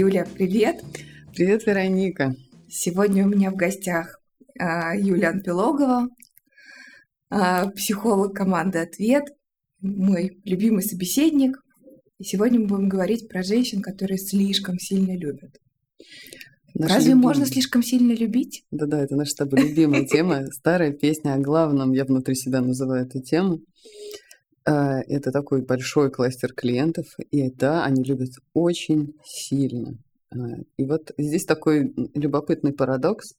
Юля, привет! Привет, Вероника! Сегодня у меня в гостях а, Юля Анпилогова, а, психолог команды «Ответ», мой любимый собеседник. И сегодня мы будем говорить про женщин, которые слишком сильно любят. Наша Разве любимая. можно слишком сильно любить? Да-да, это наша с тобой любимая тема. Старая песня о главном, я внутри себя называю эту тему. А, это такой большой кластер клиентов, и да, они любят очень сильно. А, и вот здесь такой любопытный парадокс.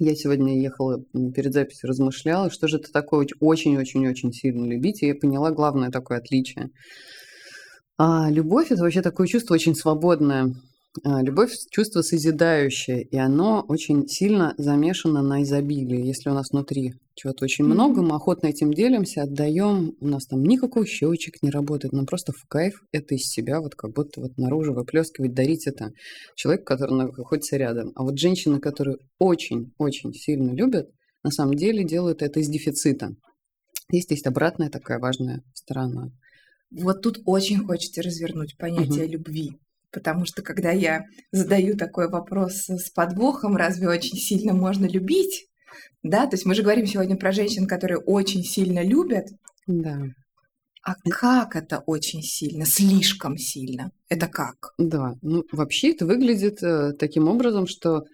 Я сегодня ехала перед записью, размышляла, что же это такое очень-очень-очень сильно любить, и я поняла главное такое отличие. А любовь – это вообще такое чувство очень свободное, любовь – чувство созидающее, и оно очень сильно замешано на изобилии. Если у нас внутри чего-то очень mm-hmm. много, мы охотно этим делимся, отдаем, у нас там никакой щелчек не работает, нам просто в кайф это из себя вот как будто вот наружу выплескивать, дарить это человеку, который находится рядом. А вот женщины, которые очень-очень сильно любят, на самом деле делают это из дефицита. Здесь есть обратная такая важная сторона. Вот тут очень хочется развернуть понятие угу. любви. Потому что когда я задаю такой вопрос с подвохом, разве очень сильно можно любить? Да, то есть мы же говорим сегодня про женщин, которые очень сильно любят. Да. А как это очень сильно, слишком сильно? Это как? Да, ну вообще это выглядит э, таким образом, что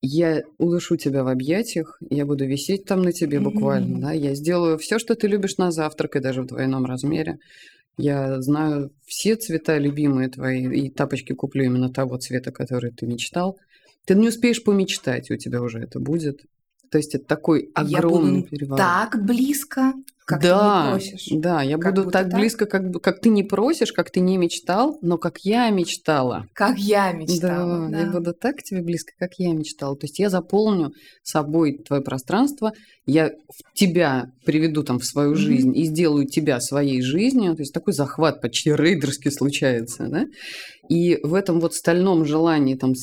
я удушу тебя в объятиях, я буду висеть там на тебе буквально, mm-hmm. да, я сделаю все, что ты любишь на завтрак и даже в двойном размере. Я знаю все цвета любимые твои, и тапочки куплю именно того цвета, который ты мечтал. Ты не успеешь помечтать, у тебя уже это будет. То есть это такой огромный я буду переворот. Так близко, как да, ты не просишь. Да, я как буду так, так близко, как, как ты не просишь, как ты не мечтал, но как я мечтала. Как я мечтала. Да, да. я буду так к тебе близко, как я мечтала. То есть я заполню собой твое пространство, я тебя приведу там в свою mm-hmm. жизнь и сделаю тебя своей жизнью. То есть такой захват почти рейдерский случается, да? И в этом вот стальном желании там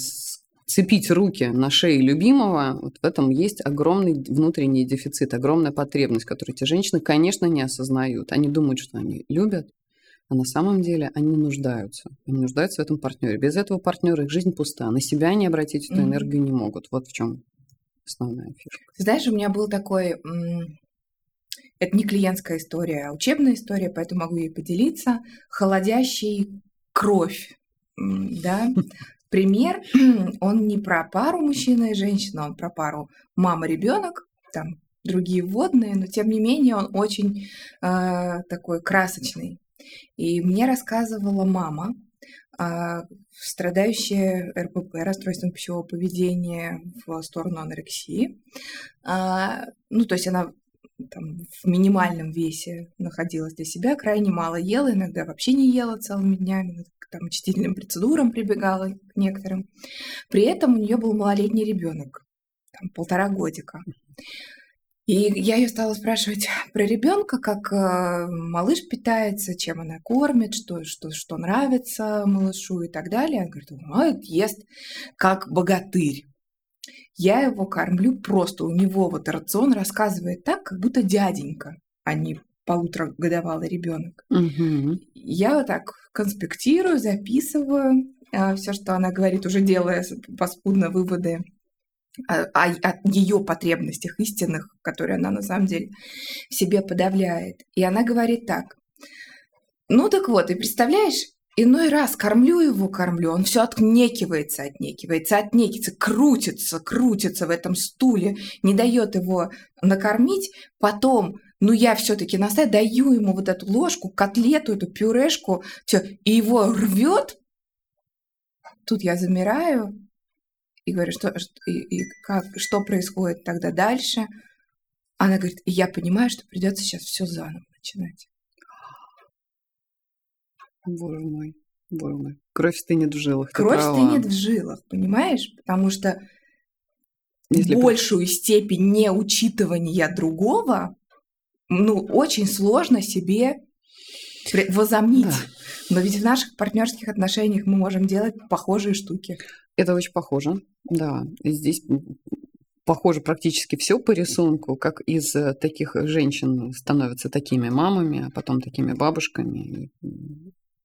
цепить руки на шее любимого, вот в этом есть огромный внутренний дефицит, огромная потребность, которую эти женщины, конечно, не осознают. Они думают, что они любят, а на самом деле они нуждаются. Они нуждаются в этом партнере. Без этого партнера их жизнь пуста. На себя они обратить эту энергию не могут. Вот в чем основная фишка. Знаешь, у меня был такой... Это не клиентская история, а учебная история, поэтому могу ей поделиться. Холодящий кровь да, пример, он не про пару мужчина и женщина, он про пару мама-ребенок, там другие водные, но тем не менее он очень э, такой красочный. И мне рассказывала мама, э, страдающая РПП, расстройством пищевого поведения в сторону анорексии. Э, ну, то есть она там, в минимальном весе находилась для себя, крайне мало ела, иногда вообще не ела целыми днями, там, очистительным процедурам прибегала к некоторым. При этом у нее был малолетний ребенок, там, полтора годика. И я ее стала спрашивать про ребенка, как э, малыш питается, чем она кормит, что, что, что нравится малышу и так далее. Она говорит, ест как богатырь. Я его кормлю просто, у него вот рацион рассказывает так, как будто дяденька, а не полуторагодовалый ребенок. Угу. Я вот так конспектирую, записываю э, все, что она говорит, уже делая паскудно выводы о, о, о ее потребностях истинных, которые она на самом деле в себе подавляет. И она говорит так. Ну так вот, и представляешь, иной раз кормлю его, кормлю, он все отнекивается, отнекивается, отнекивается, крутится, крутится в этом стуле, не дает его накормить, потом ну я все-таки настаиваю, даю ему вот эту ложку, котлету, эту пюрешку, все, и его рвет. Тут я замираю и говорю, что, и, и как, что происходит тогда дальше. Она говорит, я понимаю, что придется сейчас все заново начинать. Боже мой, боже мой. Кровь стынет в жилах. Кровь стынет в жилах, понимаешь? Потому что Если большую степень неучитывания другого ну, очень сложно себе возомнить. Да. Но ведь в наших партнерских отношениях мы можем делать похожие штуки. Это очень похоже, да. Здесь похоже практически все по рисунку, как из э, таких женщин становятся такими мамами, а потом такими бабушками.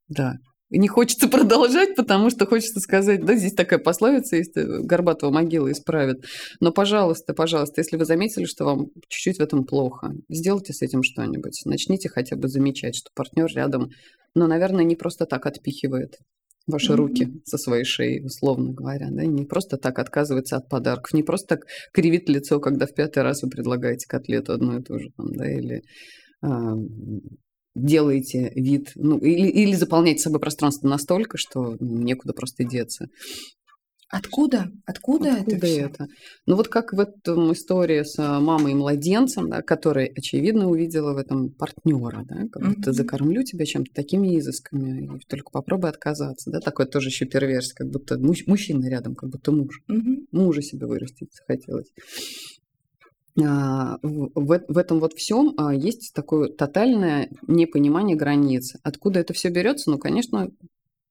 Да, не хочется продолжать, потому что хочется сказать, да, здесь такая пословица есть, э, Горбатого могила исправит. Но, пожалуйста, пожалуйста, если вы заметили, что вам чуть-чуть в этом плохо, сделайте с этим что-нибудь. Начните хотя бы замечать, что партнер рядом, но, наверное, не просто так отпихивает ваши mm-hmm. руки со своей шеи, условно говоря, да, не просто так отказывается от подарков, не просто так кривит лицо, когда в пятый раз вы предлагаете котлету одну и ту же, там, да, или а, делаете вид, ну, или, или заполняете собой пространство настолько, что некуда просто деться. Откуда? Откуда, Откуда это, это? Ну вот как в этом истории с а, мамой и младенцем, да, которая, очевидно, увидела в этом партнера, да, как будто mm-hmm. закормлю тебя чем-то такими изысками, и только попробуй отказаться, да, такое тоже еще перверс, как будто муж, мужчина рядом, как будто муж. Mm-hmm. Мужа себе вырастить захотелось. А, в, в этом вот всем а, есть такое тотальное непонимание границ. Откуда это все берется? Ну, конечно,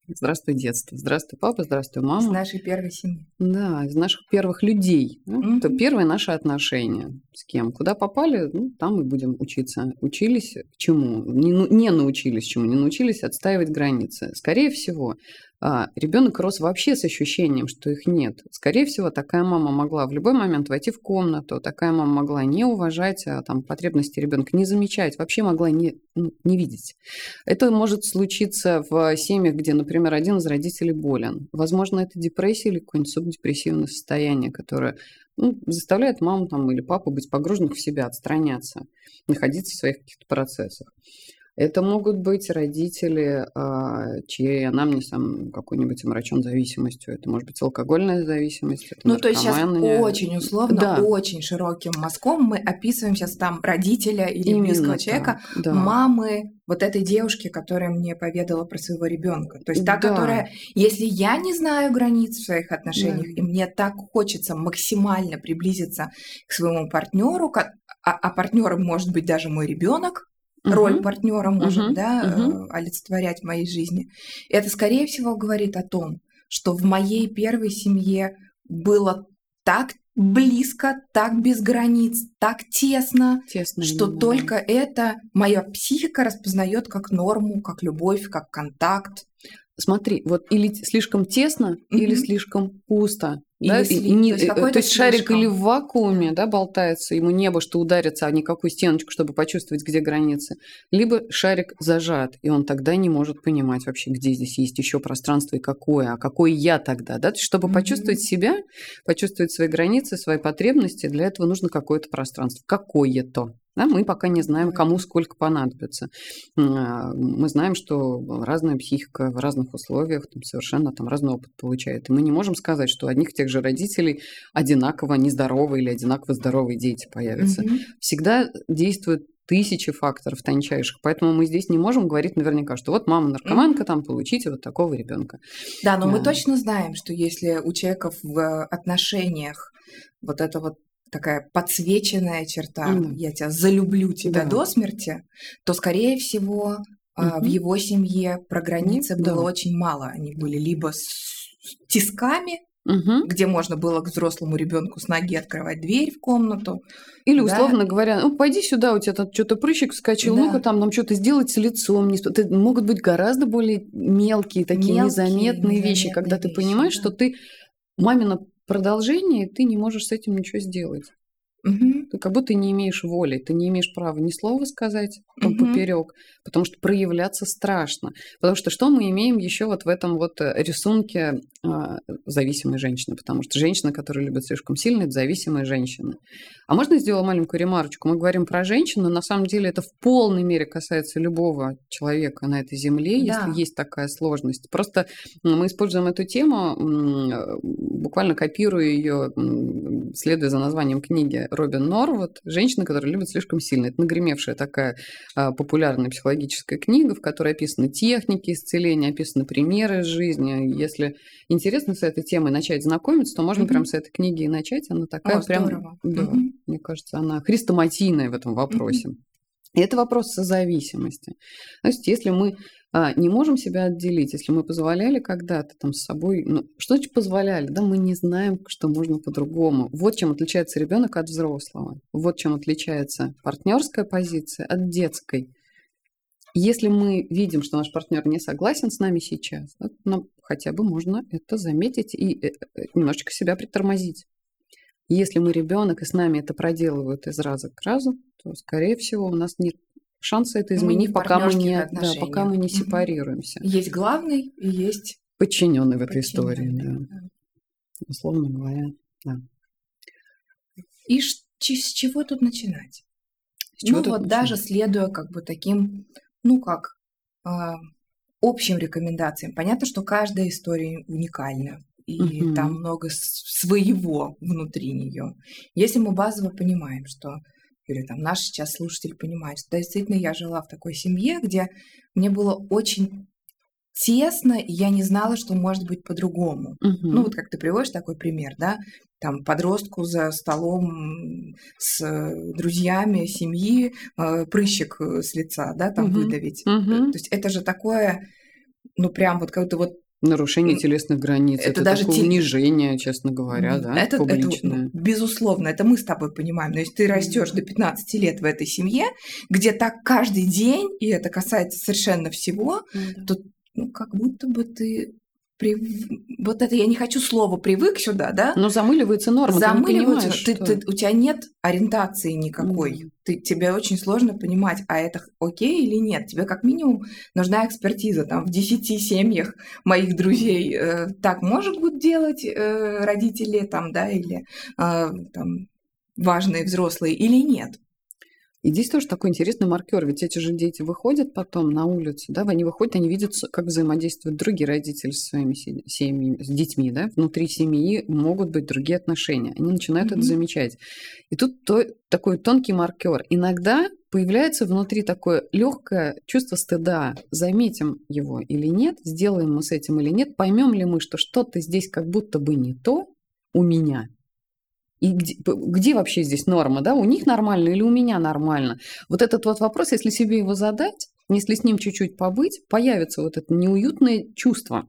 здравствуй детство, здравствуй папа, здравствуй мама. Из нашей первой семьи. Да, из наших первых людей. Ну, Это первые наши отношения. С кем? Куда попали, ну, там и будем учиться. Учились чему? Не, ну, не научились чему? Не научились отстаивать границы. Скорее всего, а, ребенок рос вообще с ощущением, что их нет. Скорее всего, такая мама могла в любой момент войти в комнату, такая мама могла не уважать а, там, потребности ребенка, не замечать, вообще могла не, ну, не видеть. Это может случиться в семьях, где, например, один из родителей болен. Возможно, это депрессия или какое-нибудь субдепрессивное состояние, которое ну, заставляет маму там, или папу быть погруженных в себя, отстраняться, находиться в своих каких-то процессах. Это могут быть родители, а, чьи анамнезом какой-нибудь омрачен зависимостью. Это может быть алкогольная зависимость. Это ну, то есть сейчас очень условно, да. очень широким мазком мы описываем сейчас там родителя или Именно близкого так, человека, да. мамы вот этой девушки, которая мне поведала про своего ребенка. То есть та, да. которая, если я не знаю границ в своих отношениях, да. и мне так хочется максимально приблизиться к своему партнеру, а, а партнером может быть даже мой ребенок, uh-huh. роль партнера может, uh-huh. да, uh-huh. олицетворять в моей жизни. Это, скорее всего, говорит о том, что в моей первой семье было так близко, так без границ, так тесно, тесно что именно. только это моя психика распознает как норму, как любовь, как контакт. Смотри, вот или слишком тесно, mm-hmm. или слишком пусто. Да? И, и, не, то есть, то есть шарик или в вакууме да, болтается, ему небо, что ударится, а никакую стеночку, чтобы почувствовать, где границы. Либо шарик зажат, и он тогда не может понимать вообще, где здесь есть еще пространство и какое, а какой я тогда. Да? чтобы mm-hmm. почувствовать себя, почувствовать свои границы, свои потребности, для этого нужно какое-то пространство. Какое-то. Да, мы пока не знаем, кому сколько понадобится. А, мы знаем, что разная психика в разных условиях там, совершенно там, разный опыт получает. И мы не можем сказать, что у одних тех же родителей одинаково нездоровые или одинаково здоровые дети появятся. Mm-hmm. Всегда действует тысячи факторов тончайших. Поэтому мы здесь не можем говорить наверняка, что вот мама наркоманка, там получите вот такого ребенка. Да, но да. мы точно знаем, что если у человека в отношениях вот это вот такая подсвеченная черта, mm. я тебя залюблю тебя да. до смерти, то, скорее всего, mm-hmm. в его семье про границы mm-hmm. было да. очень мало. Они были либо с тисками, угу. где можно было к взрослому ребенку с ноги открывать дверь в комнату. Или, да. условно говоря, ну, пойди сюда, у тебя тут что-то прыщик вскочил, да. ну-ка там нам что-то сделать с лицом. Это могут быть гораздо более мелкие, такие мелкие, незаметные, незаметные вещи, когда вещи, ты понимаешь, да. что ты мамина продолжение, ты не можешь с этим ничего сделать. Угу. Ты как будто не имеешь воли, ты не имеешь права ни слова сказать угу. поперек, потому что проявляться страшно. Потому что что мы имеем еще вот в этом вот э, рисунке зависимой женщины? Потому что женщина, которая любит слишком сильно, это зависимая женщина. А можно сделать маленькую ремарочку? Мы говорим про женщину, на самом деле это в полной мере касается любого человека на этой земле, да. если есть такая сложность. Просто мы используем эту тему, буквально копируя ее, следуя за названием книги Робин Норвуд «Женщина, которая любит слишком сильно». Это нагремевшая такая а, популярная психологическая книга, в которой описаны техники исцеления, описаны примеры из жизни. Если интересно с этой темой начать знакомиться, то можно mm-hmm. прям с этой книги и начать. Она такая О, прям, здорово. да, mm-hmm. мне кажется, она хрестоматийная в этом вопросе. Mm-hmm. И это вопрос созависимости. То есть, если мы а, не можем себя отделить, если мы позволяли когда-то там с собой, ну, что значит позволяли, да, мы не знаем, что можно по-другому. Вот чем отличается ребенок от взрослого, вот чем отличается партнерская позиция от детской. Если мы видим, что наш партнер не согласен с нами сейчас, да, нам хотя бы можно это заметить и э, э, немножечко себя притормозить. Если мы ребенок и с нами это проделывают из раза к разу, то, скорее всего, у нас нет шанса это изменить, мы пока, мы не, да, пока мы не сепарируемся. Есть главный и есть подчиненный в этой истории. Да. Да. Условно говоря, да. И с чего тут начинать? С чего ну вот начинать? даже следуя как бы таким, ну как, э, общим рекомендациям. Понятно, что каждая история уникальна и угу. там много своего внутри нее. Если мы базово понимаем, что или там наш сейчас слушатель понимает, что действительно я жила в такой семье, где мне было очень тесно, и я не знала, что может быть по-другому. Угу. Ну, вот как ты приводишь такой пример, да, там подростку за столом с друзьями семьи э, прыщик с лица, да, там угу. выдавить. Угу. То есть это же такое, ну, прям вот как-то вот Нарушение телесных границ. Это, это даже такое те... унижение, честно говоря, да, это, публичное. Это, ну, безусловно, это мы с тобой понимаем. Но если ты растешь до 15 лет в этой семье, где так каждый день, и это касается совершенно всего, mm-hmm. то ну, как будто бы ты прив... вот это я не хочу слово привык сюда, да? Но замыливается норма. Замыливается. Ты, ты, ты, у тебя нет ориентации никакой. Mm. Ты, тебе очень сложно понимать, а это окей или нет. Тебе как минимум нужна экспертиза. Там в десяти семьях моих друзей э, так может быть делать э, родители там, да, или э, там важные взрослые или нет. И здесь тоже такой интересный маркер, ведь эти же дети выходят потом на улицу, да, они выходят, они видят, как взаимодействуют другие родители со своими семьями, с детьми, да, внутри семьи могут быть другие отношения, они начинают mm-hmm. это замечать. И тут то, такой тонкий маркер. Иногда появляется внутри такое легкое чувство стыда. Заметим его или нет, сделаем мы с этим или нет, поймем ли мы, что что-то здесь как будто бы не то у меня, и где, где вообще здесь норма, да? У них нормально или у меня нормально? Вот этот вот вопрос, если себе его задать, если с ним чуть-чуть побыть, появится вот это неуютное чувство,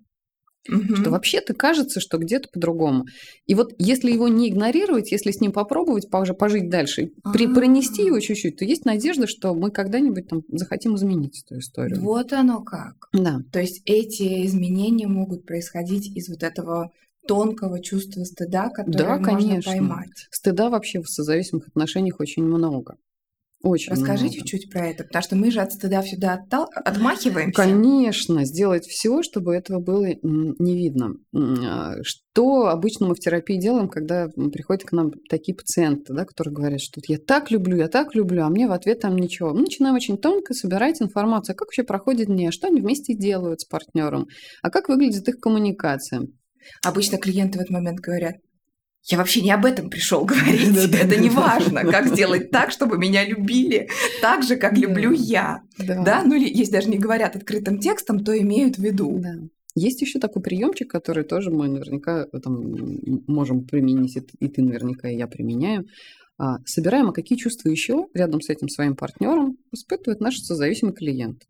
угу. что вообще-то кажется, что где-то по-другому. И вот если его не игнорировать, если с ним попробовать пожить дальше, при, пронести его чуть-чуть, то есть надежда, что мы когда-нибудь там захотим изменить эту историю. Вот оно как. Да. То есть эти изменения могут происходить из вот этого тонкого чувства стыда, которое да, можно конечно. поймать. Стыда вообще в созависимых отношениях очень много. Очень Расскажите много. чуть про это, потому что мы же от стыда всегда оттал... отмахиваемся. Конечно, сделать все, чтобы этого было не видно. А, что обычно мы в терапии делаем, когда приходят к нам такие пациенты, да, которые говорят, что я так люблю, я так люблю, а мне в ответ там ничего. Мы начинаем очень тонко собирать информацию, а как вообще проходит дни, что они вместе делают с партнером, а как выглядит их коммуникация. Обычно клиенты в этот момент говорят, я вообще не об этом пришел говорить. Это не важно, как сделать так, чтобы меня любили так же, как люблю я. Да. Ну или если даже не говорят открытым текстом, то имеют в виду. Есть еще такой приемчик, который тоже мы наверняка там, можем применить, и ты наверняка, и я применяю. А, собираем, а какие чувства еще рядом с этим своим партнером испытывает наш созависимый клиент.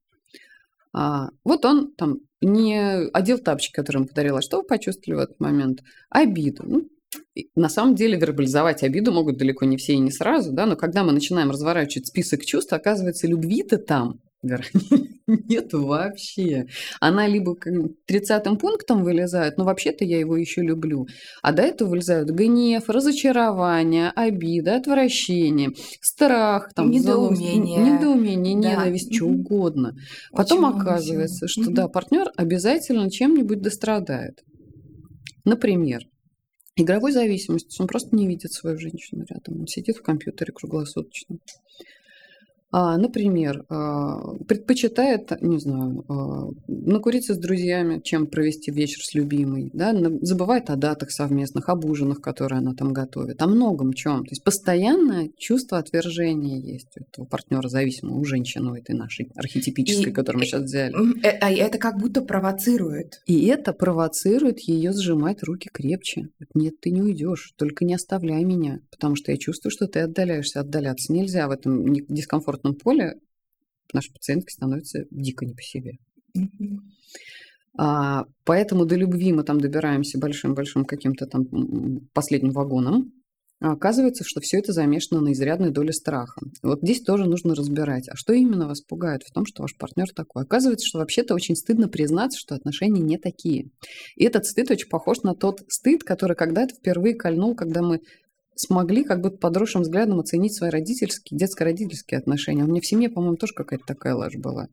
А, вот он там не одел тапочки, которые ему подарила. Что вы почувствовали в этот момент? Обиду. Ну, на самом деле вербализовать обиду могут далеко не все и не сразу, да, но когда мы начинаем разворачивать список чувств, оказывается, любви-то там нет вообще. Она либо тридцатым пунктом вылезает, но вообще-то я его еще люблю. А до этого вылезают гнев, разочарование, обида, отвращение, страх, там, недоумение, залог, недоумение да. ненависть, что угодно. Потом Очень оказывается, что mm-hmm. да, партнер обязательно чем-нибудь дострадает. Например, игровой зависимость. Он просто не видит свою женщину рядом. Он сидит в компьютере круглосуточно. А, например, а, предпочитает, не знаю, а, накуриться с друзьями, чем провести вечер с любимой, да, забывает о датах совместных, об ужинах, которые она там готовит, о многом чем. То есть постоянное чувство отвержения есть у этого партнера зависимого, у женщины, у этой нашей архетипической, и, которую мы сейчас взяли. Э, а это как будто провоцирует. И это провоцирует ее сжимать руки крепче. Нет, ты не уйдешь, только не оставляй меня, потому что я чувствую, что ты отдаляешься. Отдаляться нельзя в этом дискомфортном комфортном поле нашей пациентки становится дико не по себе. Mm-hmm. А, поэтому до любви мы там добираемся большим-большим каким-то там последним вагоном. А оказывается, что все это замешано на изрядной доле страха. И вот здесь тоже нужно разбирать, а что именно вас пугает в том, что ваш партнер такой. Оказывается, что вообще-то очень стыдно признаться, что отношения не такие. И этот стыд очень похож на тот стыд, который когда-то впервые кольнул, когда мы смогли как бы подросшим взглядом оценить свои родительские, детско-родительские отношения. У меня в семье, по-моему, тоже какая-то такая ложь была.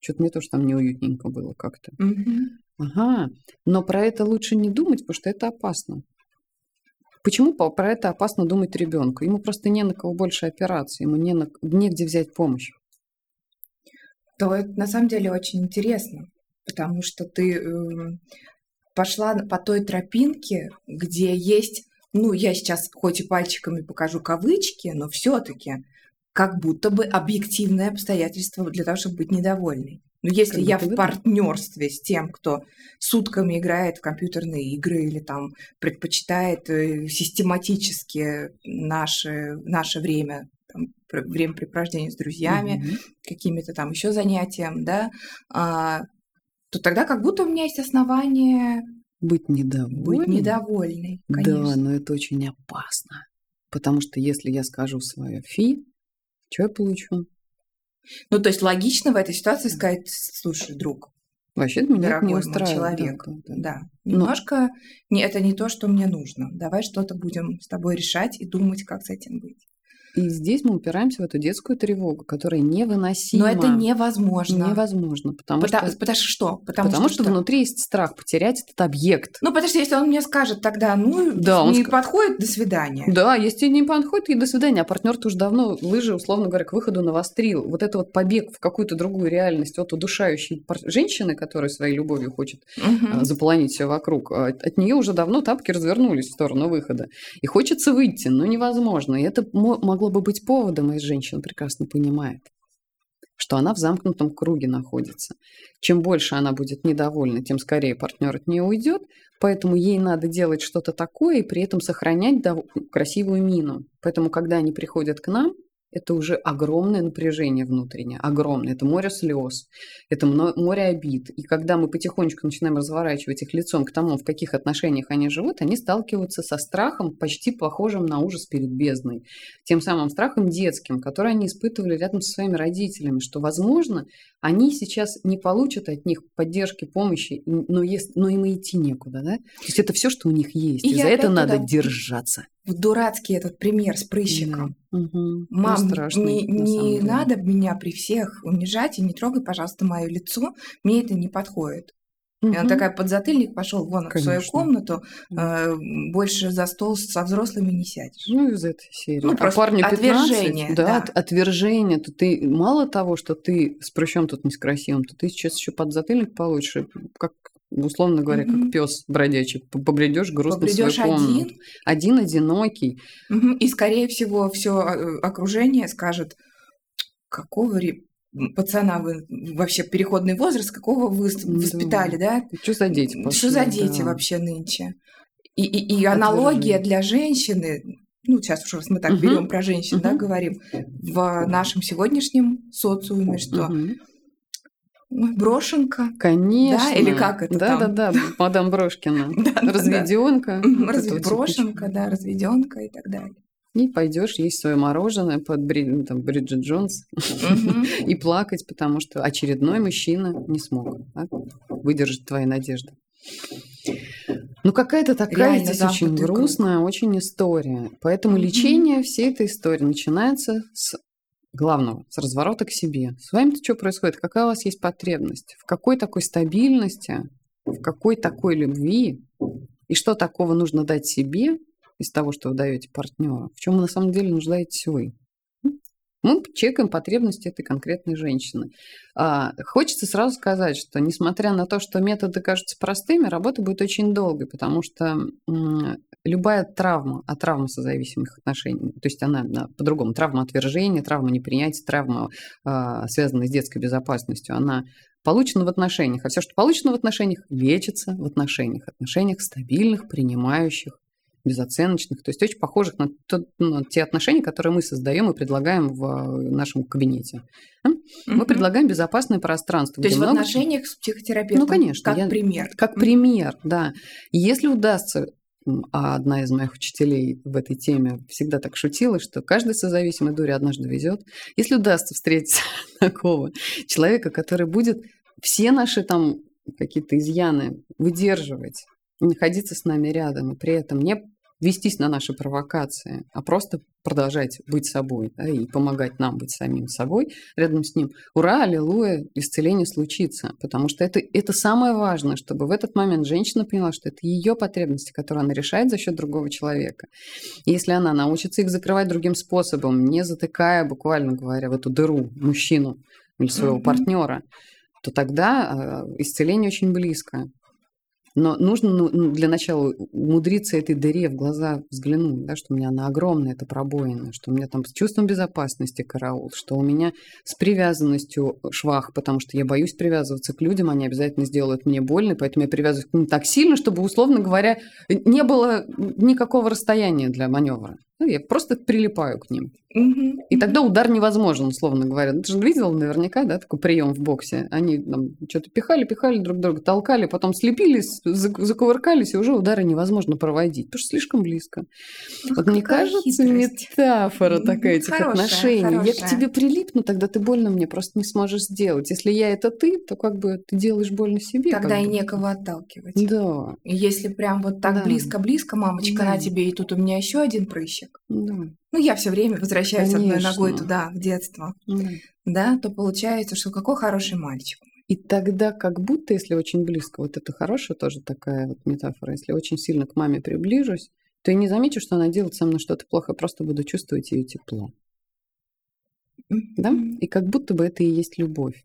Что-то мне тоже там неуютненько было как-то. Мгм. Ага, но про это лучше не думать, потому что это опасно. Почему по- про это опасно думать ребенку? Ему просто не на кого больше опираться, ему не на, негде взять помощь. То это на самом деле очень интересно, потому что ты эм, пошла по той тропинке, где есть, ну, я сейчас хоть и пальчиками покажу кавычки, но все-таки как будто бы объективное обстоятельство для того, чтобы быть недовольной. Но если Как я в партнерстве с тем, кто сутками играет в компьютерные игры или там предпочитает э, систематически наше, наше время, там, пр- времяпрепровождение с друзьями, Мгм. какими-то там еще занятиям, да, а, то тогда как будто у меня есть основания Быть недовольным. быть недовольной, Да, конечно. но это очень опасно. Потому что если я скажу свое фи, что я получу? Ну, то есть логично в этой ситуации сказать, слушай, друг, Вообще меня это не дорогой мой устраивает. да, человек, да, да. да, Но- немножко не, это не то, что мне нужно. Давай что-то будем с тобой решать и думать, как с этим быть. И здесь мы упираемся в эту детскую тревогу, которая невыносима. Но это невозможно. невозможно, потому Потому, что, потому что что? Потому, потому что, внутри есть страх потерять этот объект. Ну, потому что если он мне скажет тогда, ну, Да, он не ска- подходит, до свидания. Да, если не подходит, и до свидания. А партнер-то уже давно лыжи, условно говоря, к выходу навострил. Вот это вот побег в какую-то другую реальность от удушающей пар- женщины, которая своей любовью хочет а, заполонить все вокруг, а от, нее уже давно тапки развернулись в сторону выхода. И хочется выйти, но невозможно. И это мо- могло бы быть поводом, и женщина прекрасно понимает, что она в замкнутом круге находится. Чем больше она будет недовольна, тем скорее партнер от нее уйдет, поэтому ей надо делать что-то такое и при этом сохранять красивую мину. Поэтому, когда они приходят к нам, это уже огромное напряжение внутреннее, огромное. Это море слез, это море обид. И когда мы потихонечку начинаем разворачивать их лицом к тому, в каких отношениях они живут, они сталкиваются со страхом, почти похожим на ужас перед бездной. Тем самым страхом детским, который они испытывали рядом со своими родителями, что, возможно, они сейчас не получат от них поддержки, помощи, но, есть, но им и идти некуда. Да? То есть это все, что у них есть. И И, за это надо туда- держаться. В дурацкий этот пример с прыщиком. Мгм. Мам, Он страшный, не, не надо меня при всех унижать и не трогай, пожалуйста, мое лицо. Мне это не подходит. И она такая подзатыльник пошел вон в свою Конечно. комнату, э, больше за стол со взрослыми не сядешь. Ну, из этой серии. Ну, а парню 15, отвержение, да, да. от- отвержение, то ты мало того, что ты с прыщом тут не с красивым, то ты сейчас еще под затыльник получишь, как условно говоря, Мгм. как пес бродячий, побредешь грустно в Побредешь свою комнату. один, Один, одинокий. мгм, и, скорее всего, все окружение скажет, какого пацана вы вообще переходный возраст, какого вы с- Да. воспитали, да? Что за дети Что пошли, за дети да. вообще нынче? И, и, и аналогия для женщины, ну, сейчас уж раз мы так Мгм. берем про женщин, да, Мгм. говорим, в нашем сегодняшнем социуме, что Мгм. «Ой, брошенка, Конечно. или как это да, там? Да, да, мадам Брошкина. да, да, да. Разведенка. Брошенка, да, разведенка и так далее. И пойдешь есть свое мороженое под Бри- ну, там, Бриджит Джонс и плакать, потому что очередной мужчина не смог да, выдержать твои надежды. Ну, какая-то такая Реально здесь очень грустная, очень история. Поэтому лечение всей этой истории начинается с главного, с разворота к себе. С вами-то что происходит? Какая у вас есть потребность? В какой такой стабильности? В какой такой любви? И что такого нужно дать себе из того, что вы даете партнеру? В чем на самом деле нуждаетесь вы? Мы чекаем потребности этой конкретной женщины. А, хочется сразу сказать, что несмотря на то, что методы кажутся простыми, работа будет очень долгой, потому что любая травма, а травма созависимых отношений, то есть она на- по-другому, травма отвержения, травма непринятия, травма, а, связанная с детской безопасностью, она получена в отношениях. А все, что получено в отношениях, лечится в отношениях. Отношениях стабильных, принимающих, безоценочных, то есть очень похожих на, то- на те отношения, которые мы создаем и предлагаем в э, нашем кабинете. Мы Мгм. предлагаем безопасное пространство. То есть в много отношениях с психотерапевтом, Ну, конечно, как я- пример. как пример, да. Если удастся а одна из моих учителей в этой теме всегда так шутила, что каждый созависимый дури однажды везет. Если удастся встретить такого человека, который будет все наши там какие-то изъяны выдерживать, находиться с нами рядом, и при этом не вестись на наши провокации, а просто продолжать быть собой да, и помогать нам быть самим собой рядом с ним. Ура, аллилуйя, исцеление случится. Потому что это, это самое важное, чтобы в этот момент женщина поняла, что это ее потребности, которые она решает за счет другого человека. И если она научится их закрывать другим способом, не затыкая, буквально говоря, в эту дыру мужчину или своего mm-hmm. партнера, то тогда э, исцеление очень близко. Но нужно ну, ну, для начала умудриться этой дыре в глаза взглянуть, да, что у меня она огромная, это пробоина, что у меня там с чувством безопасности караул, что у меня с привязанностью швах, потому что я боюсь привязываться к людям, они обязательно сделают мне больно, поэтому я привязываюсь к ним так сильно, чтобы, условно говоря, не было никакого расстояния для маневра. Ну, я просто прилипаю к ним. И тогда удар невозможен, условно говоря. Ты же видел наверняка, да, такой прием в боксе. Они там что-то пихали, пихали друг друга, толкали, потом слепились, закувыркались, и уже удары невозможно проводить, потому что слишком близко. Ох, вот мне кажется, хитрость. метафора такая этих хорошая, отношений. Хорошая. Я к тебе прилипну, тогда ты больно мне просто не сможешь сделать. Если я это ты, то как бы ты делаешь больно себе. Тогда и бы. некого отталкивать. Да. Если прям вот так близко-близко, да. мамочка, да. на тебе, и тут у меня еще один прыщик. Да. Ну, я все время возвращаюсь Конечно. одной ногой туда, в детство. Да. да, то получается, что какой хороший мальчик. И тогда как будто, если очень близко, вот это хорошая тоже такая вот метафора, если очень сильно к маме приближусь, то я не замечу, что она делает со мной что-то плохо, просто буду чувствовать ее тепло. Да? И как будто бы это и есть любовь.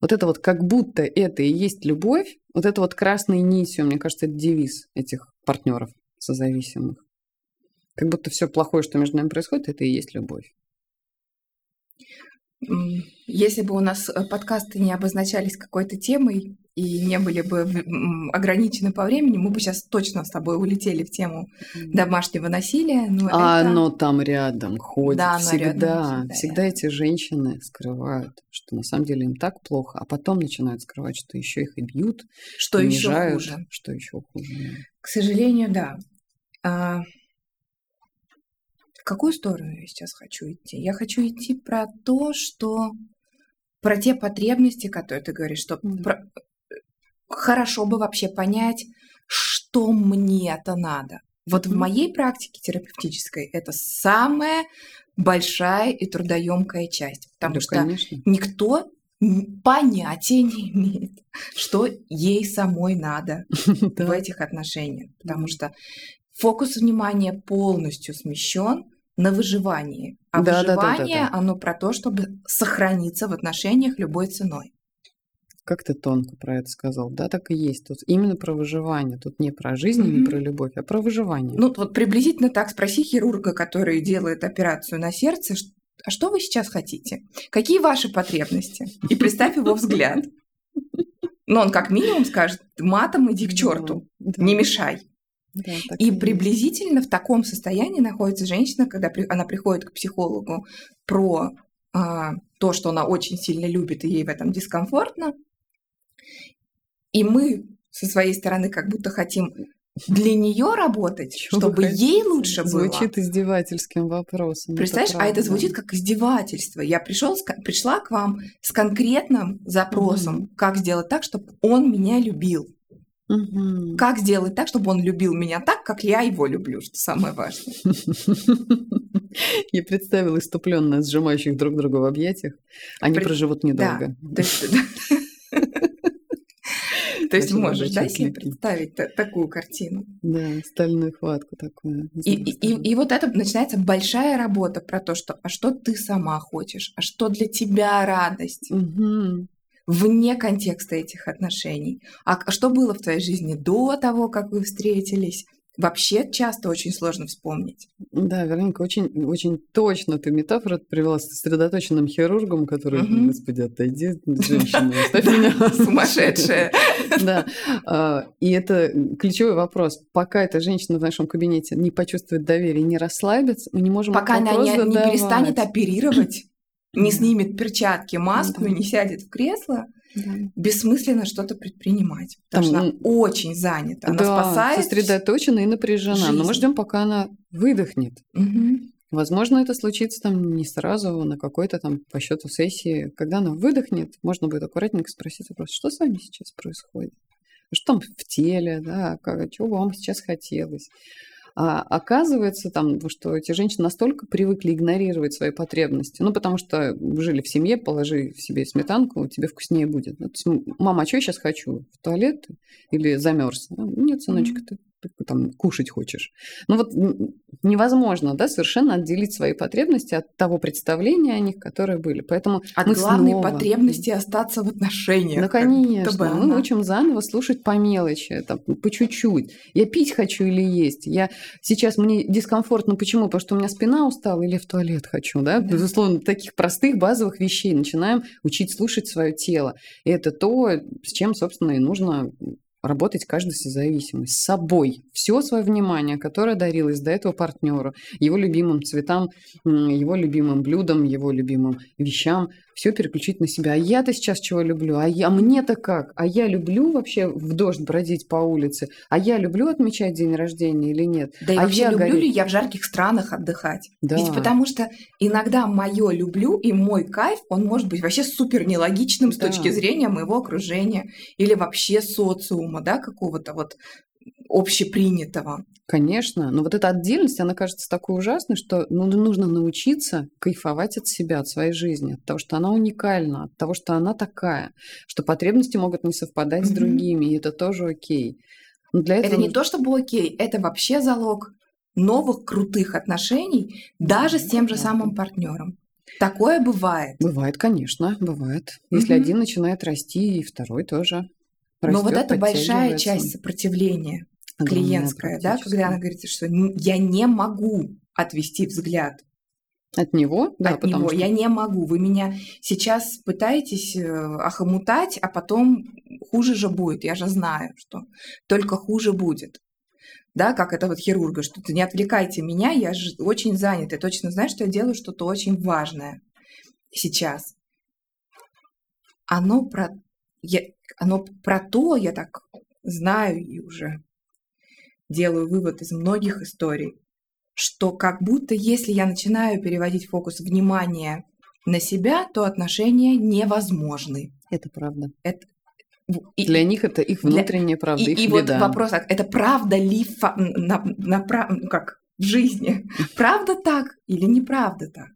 Вот это вот как будто это и есть любовь, вот это вот красной нитью, мне кажется, это девиз этих партнеров созависимых. Как будто все плохое, что между нами происходит, это и есть любовь. Если бы у нас э, подкасты не обозначались какой-то темой и не были бы ограничены по времени, мы бы сейчас точно с тобой улетели в тему домашнего насилия. Но а это... оно там рядом ходит да, всегда. Рядом, всегда. Всегда эти женщины скрывают, что на самом деле им так плохо, а потом начинают скрывать, что еще их и бьют, что унижают, еще хуже. Что еще хуже. К сожалению, да. Какую сторону я сейчас хочу идти? Я хочу идти про то, что про те потребности, которые ты говоришь, что mm-hmm. про... хорошо бы вообще понять, что мне это надо. Вот mm-hmm. в моей практике терапевтической это самая большая и трудоемкая часть, потому да, что конечно. никто понятия не имеет, что ей самой надо в этих отношениях, потому что фокус внимания полностью смещен на выживании. А да, выживание, да, да, да, оно про то, чтобы сохраниться в отношениях любой ценой. Как ты тонко про это сказал. Да, так и есть. Тут именно про выживание. Тут не про жизнь, mm-hmm. не про любовь, а про выживание. Ну, вот приблизительно так спроси хирурга, который делает операцию на сердце, а что вы сейчас хотите? Какие ваши потребности? И представь его взгляд. Но он как минимум скажет, матом иди к черту, не мешай. Да, и приблизительно в таком состоянии находится женщина, когда при, она приходит к психологу про а, то, что она очень сильно любит и ей в этом дискомфортно. И мы со своей стороны как будто хотим для нее работать, Чего чтобы ей лучше было. Звучит издевательским вопросом. Представляешь, это а это звучит как издевательство. Я пришел, пришла к вам с конкретным запросом, угу. как сделать так, чтобы он меня любил. Угу. Как сделать так, чтобы он любил меня так, как я его люблю, что самое важное. Я представила иступленно сжимающих друг друга в объятиях. Они проживут недолго. То есть можешь, да, себе представить такую картину? Да, стальную хватку такую. И, и, и вот это начинается большая работа про то, что а что ты сама хочешь, а что для тебя радость. Угу вне контекста этих отношений. А что было в твоей жизни до того, как вы встретились? Вообще часто очень сложно вспомнить. Да, Вероника, очень, очень точно ты метафору привела с сосредоточенным хирургом, который, угу. господи, отойди, женщина, оставь меня. Сумасшедшая. Да, а, и это ключевой вопрос. Пока эта женщина в нашем кабинете не почувствует доверие, не расслабится, мы не можем Пока она не перестанет оперировать, не снимет перчатки, маску и не сядет в кресло, да. бессмысленно что-то предпринимать, потому Там, что она очень занята, она да, спасает. сосредоточена и напряжена, жизнь. но мы ждем, пока она выдохнет. Угу. Возможно, это случится там не сразу, на какой-то там по счету сессии. Когда она выдохнет, можно будет аккуратненько спросить вопрос, что с вами сейчас происходит? Что там в теле, да, как, чего вам сейчас хотелось? А оказывается, там, что эти женщины настолько привыкли игнорировать свои потребности, ну, потому что жили в семье, положи в себе сметанку, тебе вкуснее будет. Ну, мама, а что я сейчас хочу? В туалет или замерз? Нет, сыночек, ты там кушать хочешь. Ну вот невозможно, да, совершенно отделить свои потребности от того представления о них, которые были. Поэтому от мы главной снова... потребности остаться в отношениях. Ну, конечно. Мы она... учим заново слушать по мелочи, там, по чуть-чуть. Я пить хочу или есть. Я сейчас мне дискомфортно. Почему? Потому что у меня спина устала или в туалет хочу, да? да. Безусловно, таких простых базовых вещей начинаем учить слушать свое тело. И это то, с чем, собственно, и нужно работать каждый созависимый, с собой. Все свое внимание, которое дарилось до этого партнеру, его любимым цветам, его любимым блюдам, его любимым вещам, все переключить на себя. А я-то сейчас чего люблю? А я мне-то как? А я люблю вообще в дождь бродить по улице? А я люблю отмечать день рождения или нет? Да и а вообще я люблю горю... ли я в жарких странах отдыхать? Да. Ведь потому что иногда мое люблю и мой кайф, он может быть вообще супер нелогичным с да. точки зрения моего окружения или вообще социума, да, какого-то вот общепринятого. Конечно, но вот эта отдельность, она кажется такой ужасной, что ну, нужно научиться кайфовать от себя, от своей жизни, от того, что она уникальна, от того, что она такая, что потребности могут не совпадать mm-hmm. с другими, и это тоже окей. Но для этого... Это не то чтобы окей, это вообще залог новых крутых отношений даже с тем же самым партнером. Такое бывает. Бывает, конечно, бывает. Если mm-hmm. один начинает расти, и второй тоже. Но вот это большая часть сопротивления клиентская, да, когда она говорит, что я не могу отвести взгляд. От него? Да, От него. Что... Я не могу. Вы меня сейчас пытаетесь э, охомутать, а потом хуже же будет. Я же знаю, что только хуже будет. Да, как это вот хирурга, что то не отвлекайте меня, я же очень занят. Я точно знаю, что я делаю что-то очень важное сейчас. Оно про, я, оно про то, я так знаю и уже делаю вывод из многих историй, что как будто если я начинаю переводить фокус внимания на себя, то отношения невозможны. Это правда. Это, и, для них это их внутренняя для, правда, и, их и беда. вот вопрос, это правда ли фа, на, на, на, ну как в жизни? Правда так или неправда так?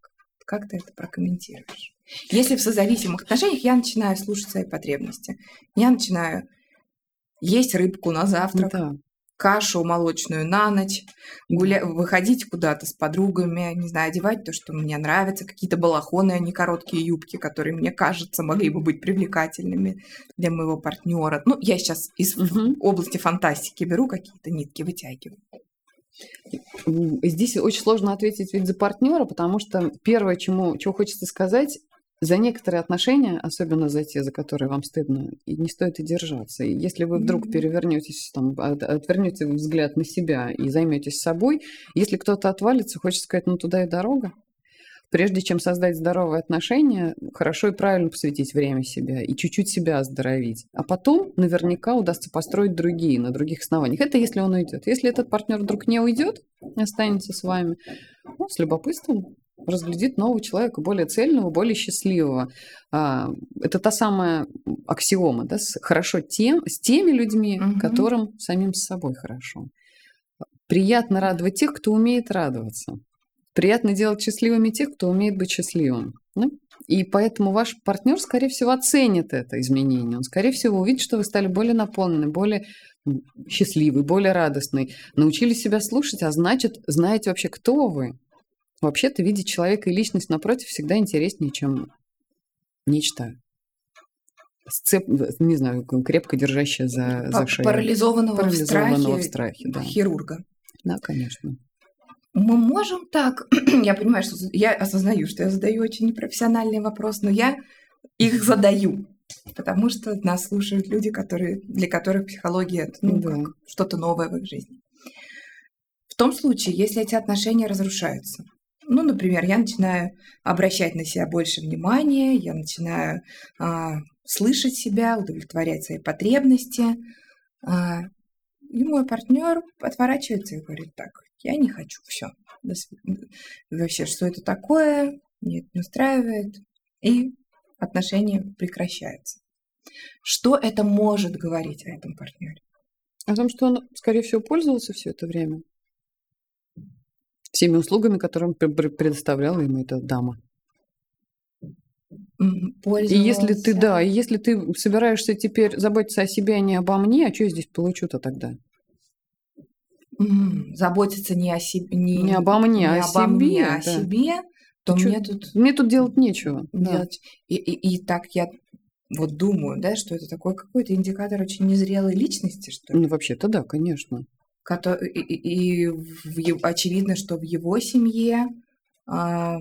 Как ты это прокомментируешь? Если в созависимых отношениях я начинаю слушать свои потребности, я начинаю есть рыбку на завтрак, да кашу молочную на ночь, гуля... выходить куда-то с подругами, не знаю, одевать то, что мне нравится, какие-то балахоны, а не короткие юбки, которые, мне кажется, могли бы быть привлекательными для моего партнера. Ну, я сейчас из угу. области фантастики беру какие-то нитки, вытягиваю. Здесь очень сложно ответить ведь за партнера, потому что первое, чему, чего хочется сказать, за некоторые отношения, особенно за те, за которые вам стыдно, не стоит и держаться. И если вы вдруг перевернетесь, там, отвернете взгляд на себя и займетесь собой, если кто-то отвалится, хочется сказать, ну туда и дорога. Прежде чем создать здоровые отношения, хорошо и правильно посвятить время себе и чуть-чуть себя оздоровить. А потом наверняка удастся построить другие, на других основаниях. Это если он уйдет. Если этот партнер вдруг не уйдет, останется с вами, ну, с любопытством разглядит нового человека, более цельного, более счастливого. А, это та самая аксиома, да, хорошо тем, с теми людьми, угу. которым самим с собой хорошо. Приятно радовать тех, кто умеет радоваться. Приятно делать счастливыми тех, кто умеет быть счастливым. Да? И поэтому ваш партнер, скорее всего, оценит это изменение. Он, скорее всего, увидит, что вы стали более наполнены, более счастливый, более радостный, научились себя слушать, а значит, знаете вообще, кто вы, Вообще-то видеть человека и личность напротив всегда интереснее, чем нечто сцеп, не знаю, крепко держащее за, за шею. Парализованного, Парализованного в страхе, в страхе да. хирурга. Да, конечно. Мы можем так, я понимаю, что я осознаю, что я задаю очень непрофессиональный вопрос, но я их задаю, потому что нас слушают люди, которые, для которых психология ну, да. что-то новое в их жизни. В том случае, если эти отношения разрушаются, ну, например, я начинаю обращать на себя больше внимания, я начинаю а, слышать себя, удовлетворять свои потребности. А, и мой партнер отворачивается и говорит, так, я не хочу, все. Вообще, что это такое? Мне это не устраивает. И отношения прекращаются. Что это может говорить о этом партнере? О том, что он, скорее всего, пользовался все это время всеми услугами, которые предоставляла ему эта дама. И если ты, да, и если ты собираешься теперь заботиться о себе, а не обо мне, а что я здесь получу-то тогда? Заботиться не о себе, не, не обо мне, не а обо себе, мне, а да. о себе, то мне тут мне тут делать нечего. Делать. Да. И, и, и так я вот думаю, да, что это такой какой-то индикатор очень незрелой личности, что ли? Ну вообще-то да, конечно. И в, очевидно, что в его семье а,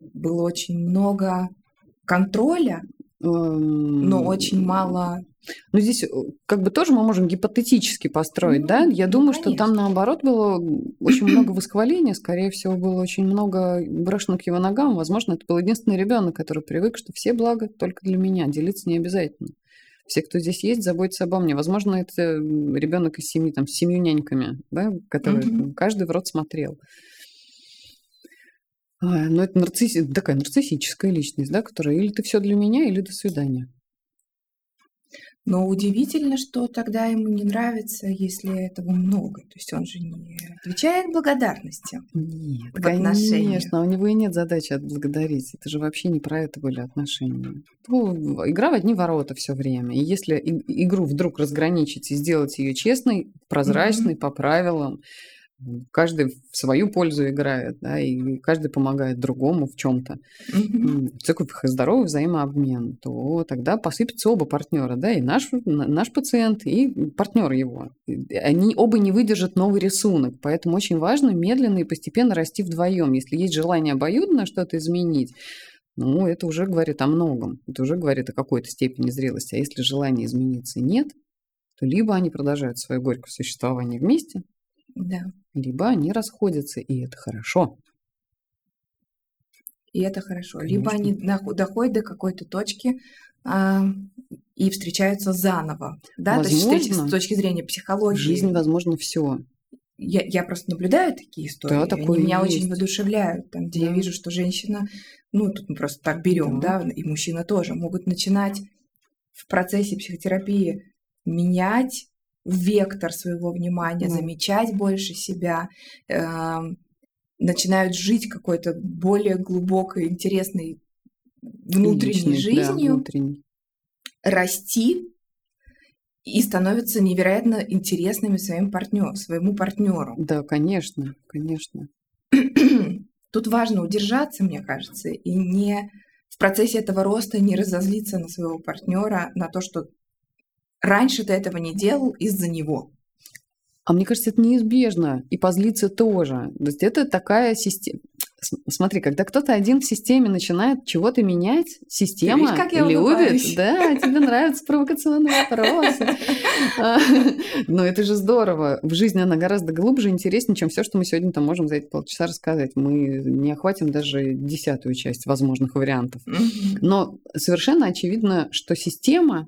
было очень много контроля, но очень мало ну, здесь э, как бы тоже мы можем гипотетически построить, ну, да? Я ну, думаю, конечно. что там наоборот было очень много восхваления, скорее всего, было очень много брошено к его ногам. Возможно, это был единственный ребенок, который привык, что все блага только для меня, делиться не обязательно. Все, кто здесь есть, заботятся обо мне. Возможно, это ребенок из семьи, там, с семью няньками, да, который mm-hmm. каждый в рот смотрел. Но это нарцисси... такая нарциссическая личность, да, которая или ты все для меня, или до свидания. Но удивительно, что тогда ему не нравится, если этого много. То есть он же не отвечает благодарности. Нет, в конечно, у него и нет задачи отблагодарить. Это же вообще не про это были отношения. Ну, игра в одни ворота все время. И если игру вдруг разграничить и сделать ее честной, прозрачной, mm-hmm. по правилам, каждый в свою пользу играет, да, и каждый помогает другому в чем-то. Mm-hmm. Такой здоровый взаимообмен, то тогда посыпятся оба партнера, да, и наш, наш пациент, и партнер его. Они оба не выдержат новый рисунок, поэтому очень важно медленно и постепенно расти вдвоем. Если есть желание обоюдно что-то изменить, ну, это уже говорит о многом, это уже говорит о какой-то степени зрелости. А если желания измениться нет, то либо они продолжают свое горькое существование вместе, да. Либо они расходятся, и это хорошо. И это хорошо. Конечно. Либо они доходят до какой-то точки а, и встречаются заново. Да? Возможно, То есть с точки зрения психологии. В жизни возможно все. Я, я просто наблюдаю такие истории. Да, такое они меня есть. очень воодушевляют. Там, где да. я вижу, что женщина, ну, тут мы просто так берем, да. да, и мужчина тоже, могут начинать в процессе психотерапии менять вектор своего внимания, mm. замечать больше себя, э, начинают жить какой-то более глубокой, интересной внутренней Личный, жизнью, да, внутренний. расти и становятся невероятно интересными своим партнер, своему партнеру. Да, конечно, конечно. Тут важно удержаться, мне кажется, и не в процессе этого роста не разозлиться на своего партнера, на то, что раньше ты этого не делал из-за него. А мне кажется, это неизбежно. И позлиться тоже. То есть это такая система. Смотри, когда кто-то один в системе начинает чего-то менять, система видишь, как я любит. Да, тебе нравятся провокационные вопросы. А, но это же здорово. В жизни она гораздо глубже и интереснее, чем все, что мы сегодня там можем за эти полчаса рассказать. Мы не охватим даже десятую часть возможных вариантов. Но совершенно очевидно, что система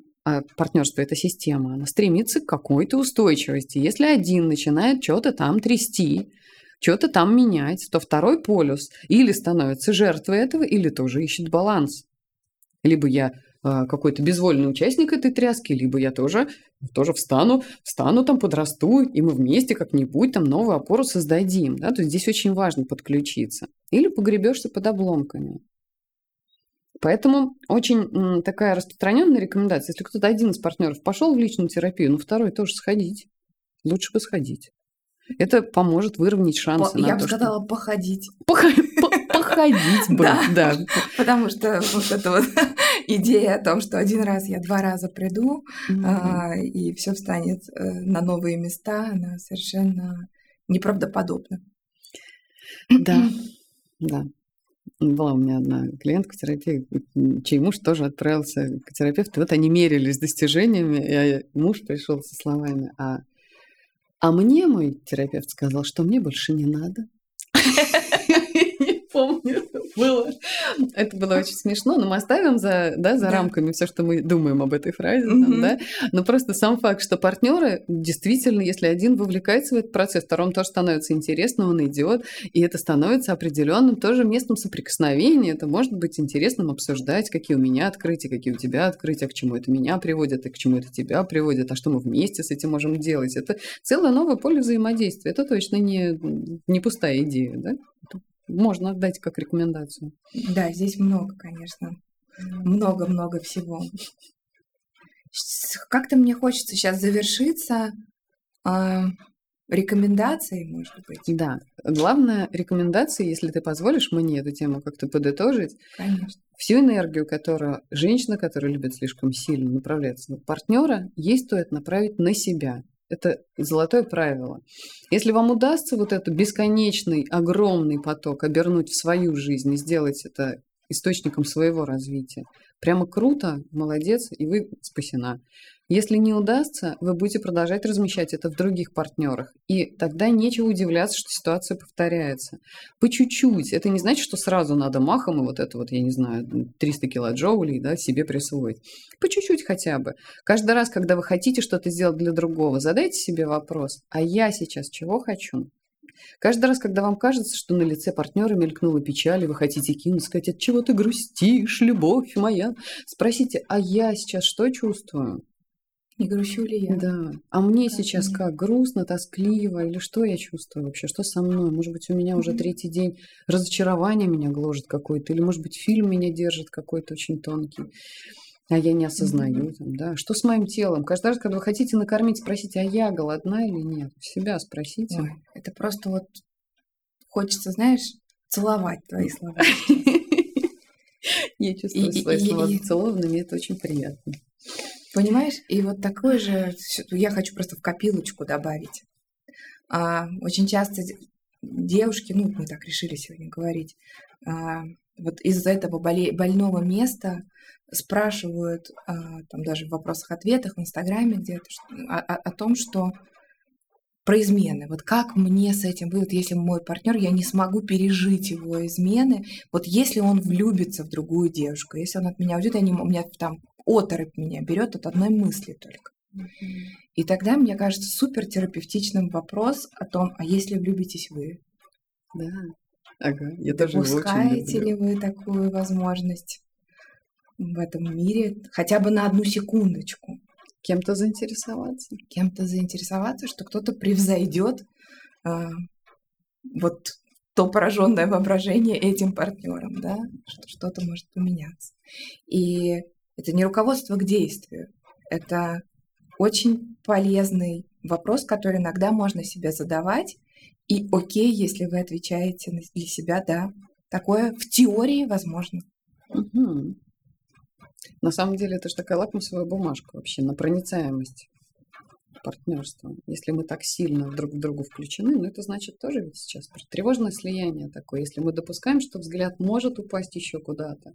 партнерство это система, она стремится к какой-то устойчивости. Если один начинает что-то там трясти, что-то там менять, то второй полюс или становится жертвой этого, или тоже ищет баланс. Либо я а, какой-то безвольный участник этой тряски, либо я тоже, тоже встану, встану там, подрасту, и мы вместе как-нибудь там новую опору создадим. Да? То есть здесь очень важно подключиться. Или погребешься под обломками. Поэтому очень такая распространенная рекомендация, если кто-то один из партнеров пошел в личную терапию, ну второй тоже сходить. Лучше бы сходить. Это поможет выровнять шансы. По, на я то, бы сказала, что... походить. Походить бы, да. Потому что вот эта вот идея о том, что один раз я два раза приду, а, и все встанет э, на новые места, она совершенно неправдоподобна. Да, да. Была у меня одна клиентка терапии, чей муж тоже отправился к терапевту. Вот они мерились достижениями, и муж пришел со словами, а, а мне мой терапевт сказал, что мне больше не надо. Помню, было. Это было очень смешно, но мы оставим за, да, за да. рамками все, что мы думаем об этой фразе, угу. там, да. Но просто сам факт, что партнеры действительно, если один вовлекается в этот процесс, второму тоже становится интересно, он идет, и это становится определенным тоже местом соприкосновения. Это может быть интересным обсуждать, какие у меня открытия, какие у тебя открытия, к чему это меня приводит, и к чему это тебя приводит, а что мы вместе с этим можем делать. Это целое новое поле взаимодействия. Это точно не, не пустая идея, да? Можно дать как рекомендацию. Да, здесь много, конечно. Много-много всего. Как-то мне хочется сейчас завершиться э, рекомендацией, может быть. Да. Главная рекомендация, если ты позволишь мне эту тему как-то подытожить. Конечно. Всю энергию, которую женщина, которая любит слишком сильно направляться на партнера, ей стоит направить на себя. Это золотое правило. Если вам удастся вот этот бесконечный, огромный поток обернуть в свою жизнь и сделать это источником своего развития, прямо круто, молодец, и вы спасена. Если не удастся, вы будете продолжать размещать это в других партнерах. И тогда нечего удивляться, что ситуация повторяется. По чуть-чуть. Это не значит, что сразу надо махом и вот это вот, я не знаю, 300 килоджоулей да, себе присвоить. По чуть-чуть хотя бы. Каждый раз, когда вы хотите что-то сделать для другого, задайте себе вопрос, а я сейчас чего хочу? Каждый раз, когда вам кажется, что на лице партнера мелькнула печаль, и вы хотите кинуть, сказать, от чего ты грустишь, любовь моя, спросите, а я сейчас что чувствую? Не грущу ли я? Да. А мне как сейчас мне? как? Грустно, тоскливо? Или что я чувствую вообще? Что со мной? Может быть, у меня уже третий день разочарование меня гложет какое-то? Или, может быть, фильм меня держит какой-то очень тонкий? А я не осознаю, там, да. Что с моим телом? Каждый раз, когда вы хотите накормить, спросите, а я голодна или нет? Себя спросите. Ой, это просто вот хочется, знаешь, целовать твои слова. Я чувствую свои слова зацелованными, это очень приятно. Понимаешь? И вот такое же, я хочу просто в копилочку добавить. А, очень часто девушки, ну, мы так решили сегодня говорить, а, вот из-за этого боле- больного места спрашивают, а, там даже в вопросах-ответах в Инстаграме где-то, о, о, о том, что про измены. Вот как мне с этим будет, если мой партнер, я не смогу пережить его измены. Вот если он влюбится в другую девушку, если он от меня уйдет, я не, у меня там оторопь меня берет от одной мысли только. И тогда, мне кажется, супер терапевтичным вопрос о том, а если влюбитесь вы? Да. Ага, я Допускаете ли вы такую возможность в этом мире хотя бы на одну секундочку? Кем-то заинтересоваться. Кем-то заинтересоваться, что кто-то превзойдет а, вот то пораженное воображение этим партнером, да, что что-то может поменяться. И это не руководство к действию. Это очень полезный вопрос, который иногда можно себе задавать. И окей, если вы отвечаете для себя, да, такое в теории возможно. Угу. На самом деле это же такая лакмусовая бумажка вообще на проницаемость партнерства. Если мы так сильно друг в другу включены, ну это значит тоже ведь сейчас тревожное слияние такое. Если мы допускаем, что взгляд может упасть еще куда-то,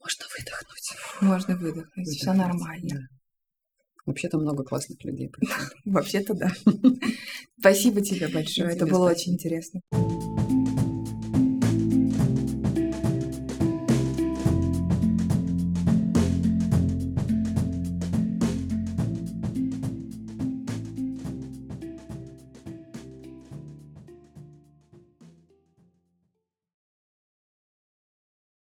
можно выдохнуть. Можно выдохнуть, все нормально. Да. Вообще-то много классных людей. Вообще-то да. Спасибо тебе большое. Это было очень интересно.